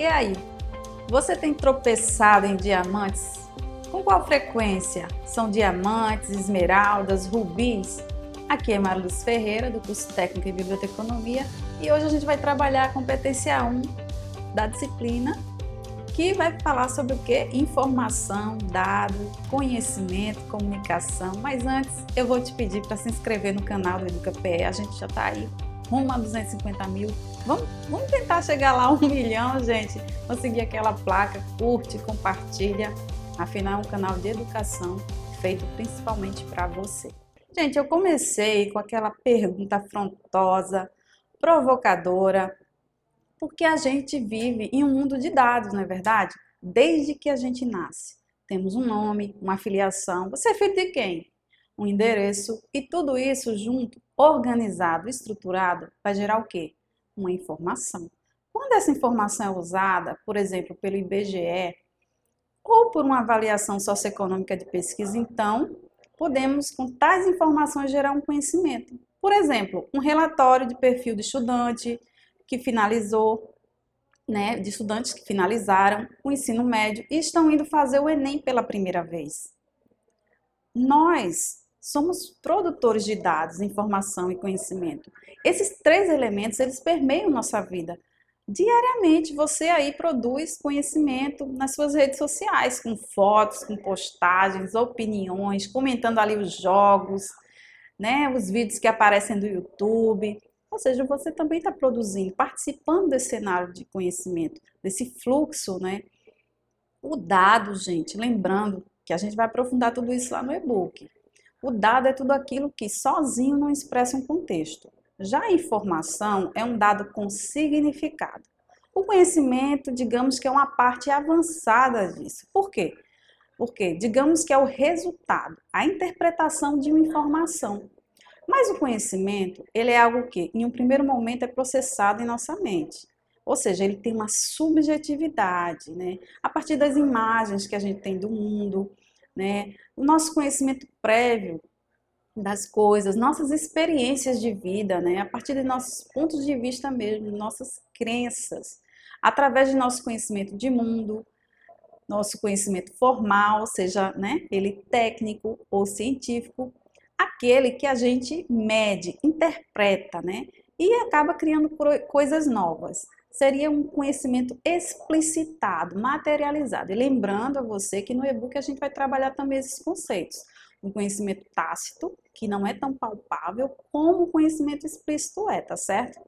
E aí, você tem tropeçado em diamantes? Com qual frequência? São diamantes, esmeraldas, rubis? Aqui é Marluz Ferreira, do curso Técnico em Biblioteconomia, e hoje a gente vai trabalhar a competência 1 da disciplina, que vai falar sobre o que? Informação, dado, conhecimento, comunicação. Mas antes, eu vou te pedir para se inscrever no canal do EducaPE, a gente já está aí rumo a 250 mil. Vamos, vamos tentar chegar lá a um milhão, gente. Conseguir aquela placa, curte, compartilha. Afinal, é um canal de educação feito principalmente para você. Gente, eu comecei com aquela pergunta afrontosa, provocadora, porque a gente vive em um mundo de dados, não é verdade? Desde que a gente nasce. Temos um nome, uma filiação. Você é filho de quem? Um endereço e tudo isso junto organizado, estruturado, vai gerar o quê? Uma informação. Quando essa informação é usada, por exemplo, pelo IBGE ou por uma avaliação socioeconômica de pesquisa, então podemos, com tais informações, gerar um conhecimento. Por exemplo, um relatório de perfil de estudante que finalizou, né, de estudantes que finalizaram o ensino médio e estão indo fazer o Enem pela primeira vez. Nós somos produtores de dados, informação e conhecimento. Esses três elementos, eles permeiam nossa vida. Diariamente você aí produz conhecimento nas suas redes sociais, com fotos, com postagens, opiniões, comentando ali os jogos, né, os vídeos que aparecem do YouTube. Ou seja, você também está produzindo, participando desse cenário de conhecimento, desse fluxo, né? O dado, gente, lembrando que a gente vai aprofundar tudo isso lá no e-book. O dado é tudo aquilo que sozinho não expressa um contexto. Já a informação é um dado com significado. O conhecimento, digamos que é uma parte avançada disso. Por quê? Porque, digamos que é o resultado, a interpretação de uma informação. Mas o conhecimento, ele é algo que, em um primeiro momento, é processado em nossa mente. Ou seja, ele tem uma subjetividade, né? A partir das imagens que a gente tem do mundo, né? O nosso conhecimento prévio das coisas, nossas experiências de vida, né? A partir de nossos pontos de vista mesmo, nossas crenças, através de nosso conhecimento de mundo, nosso conhecimento formal, seja né, ele técnico ou científico, aquele que a gente mede, interpreta, né? E acaba criando coisas novas seria um conhecimento explicitado, materializado. E lembrando a você que no e-book a gente vai trabalhar também esses conceitos. Um conhecimento tácito, que não é tão palpável, como o conhecimento explícito é, tá certo?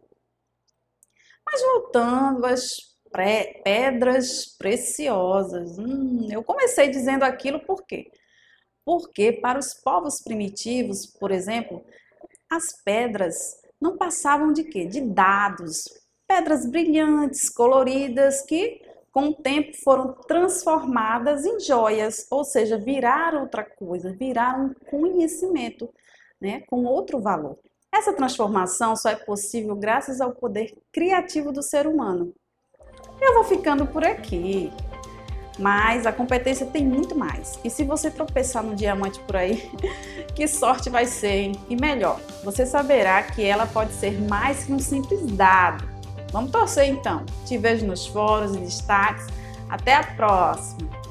Mas voltando às pedras preciosas. Hum, eu comecei dizendo aquilo por quê? Porque para os povos primitivos, por exemplo, as pedras não passavam de quê? De dados, pedras brilhantes, coloridas, que com o tempo foram transformadas em joias, ou seja, viraram outra coisa, viraram um conhecimento, né, com outro valor. Essa transformação só é possível graças ao poder criativo do ser humano. Eu vou ficando por aqui, mas a competência tem muito mais. E se você tropeçar no diamante por aí, que sorte vai ser, hein? E melhor, você saberá que ela pode ser mais que um simples dado Vamos torcer então. Te vejo nos fóruns e destaques. Até a próxima!